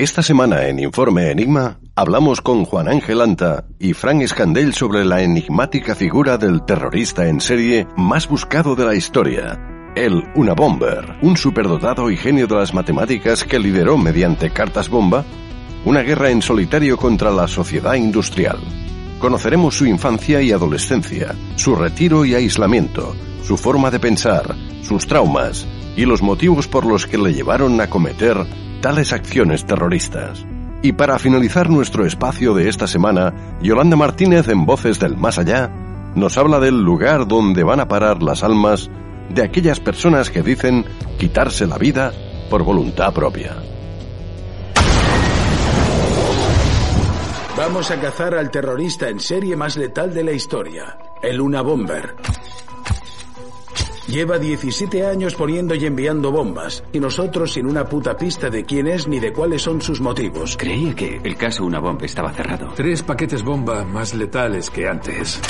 Esta semana en Informe Enigma hablamos con Juan Ángel Anta y Frank Escandel sobre la enigmática figura del terrorista en serie más buscado de la historia. El Una Bomber, un superdotado y genio de las matemáticas que lideró mediante cartas bomba una guerra en solitario contra la sociedad industrial. Conoceremos su infancia y adolescencia, su retiro y aislamiento, su forma de pensar, sus traumas y los motivos por los que le llevaron a cometer tales acciones terroristas. Y para finalizar nuestro espacio de esta semana, Yolanda Martínez en Voces del Más Allá nos habla del lugar donde van a parar las almas de aquellas personas que dicen quitarse la vida por voluntad propia. Vamos a cazar al terrorista en serie más letal de la historia, el Una Bomber. Lleva 17 años poniendo y enviando bombas, y nosotros sin una puta pista de quién es ni de cuáles son sus motivos. Creía que el caso Una Bomba estaba cerrado. Tres paquetes bomba más letales que antes.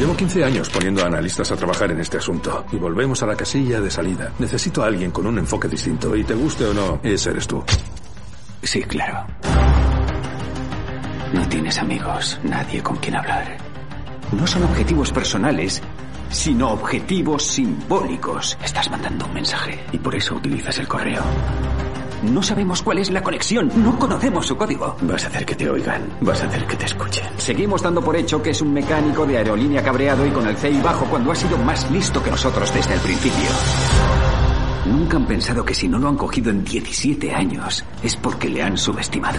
Llevo 15 años poniendo a analistas a trabajar en este asunto, y volvemos a la casilla de salida. Necesito a alguien con un enfoque distinto, y te guste o no, ese eres tú. Sí, claro. No tienes amigos, nadie con quien hablar. No son objetivos personales, sino objetivos simbólicos. Estás mandando un mensaje y por eso utilizas el correo. No sabemos cuál es la conexión, no conocemos su código. Vas a hacer que te oigan, vas a hacer que te escuchen. Seguimos dando por hecho que es un mecánico de aerolínea cabreado y con el CI bajo cuando ha sido más listo que nosotros desde el principio. ¿Nunca han pensado que si no lo han cogido en 17 años es porque le han subestimado?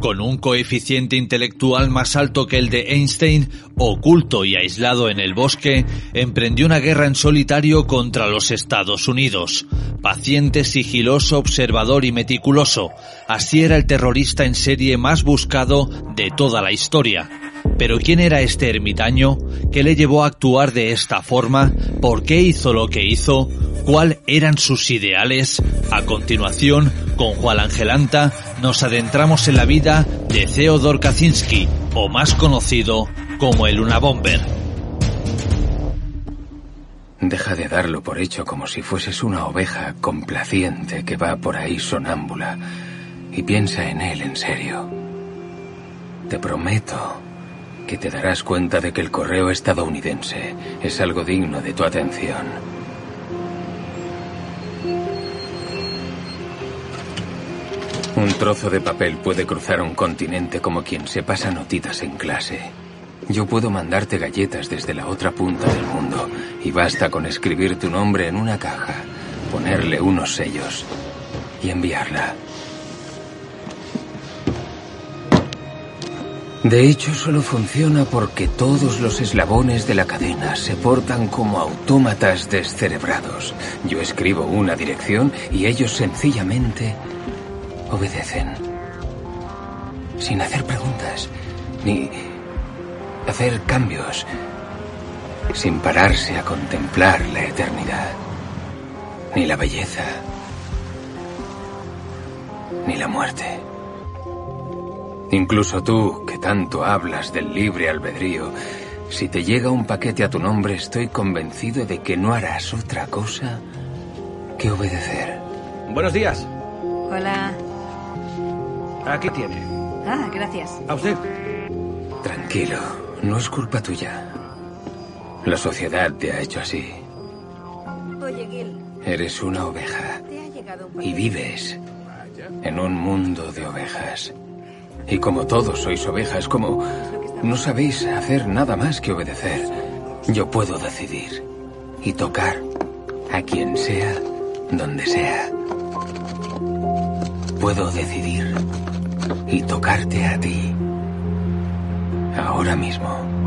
Con un coeficiente intelectual más alto que el de Einstein, oculto y aislado en el bosque, emprendió una guerra en solitario contra los Estados Unidos. Paciente, sigiloso, observador y meticuloso, así era el terrorista en serie más buscado de toda la historia. Pero ¿quién era este ermitaño? ¿Qué le llevó a actuar de esta forma? ¿Por qué hizo lo que hizo? ¿Cuáles eran sus ideales? A continuación, con Juan Angelanta, nos adentramos en la vida de Theodor Kaczynski, o más conocido como el Unabomber. Deja de darlo por hecho como si fueses una oveja complaciente que va por ahí sonámbula y piensa en él en serio. Te prometo que te darás cuenta de que el correo estadounidense es algo digno de tu atención. Un trozo de papel puede cruzar un continente como quien se pasa notitas en clase. Yo puedo mandarte galletas desde la otra punta del mundo y basta con escribir tu nombre en una caja, ponerle unos sellos y enviarla. De hecho, solo funciona porque todos los eslabones de la cadena se portan como autómatas descerebrados. Yo escribo una dirección y ellos sencillamente obedecen. Sin hacer preguntas, ni hacer cambios, sin pararse a contemplar la eternidad, ni la belleza, ni la muerte. Incluso tú, que tanto hablas del libre albedrío, si te llega un paquete a tu nombre, estoy convencido de que no harás otra cosa que obedecer. Buenos días. Hola. Aquí tiene. Ah, gracias. A usted. Tranquilo, no es culpa tuya. La sociedad te ha hecho así. Oye, Gil. Eres una oveja Te ha llegado un y vives en un mundo de ovejas. Y como todos sois ovejas, como no sabéis hacer nada más que obedecer, yo puedo decidir y tocar a quien sea, donde sea. Puedo decidir y tocarte a ti. Ahora mismo.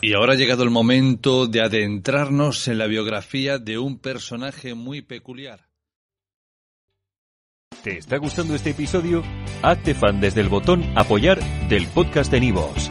Y ahora ha llegado el momento de adentrarnos en la biografía de un personaje muy peculiar. ¿Te está gustando este episodio? Hazte fan desde el botón Apoyar del podcast de Nivos.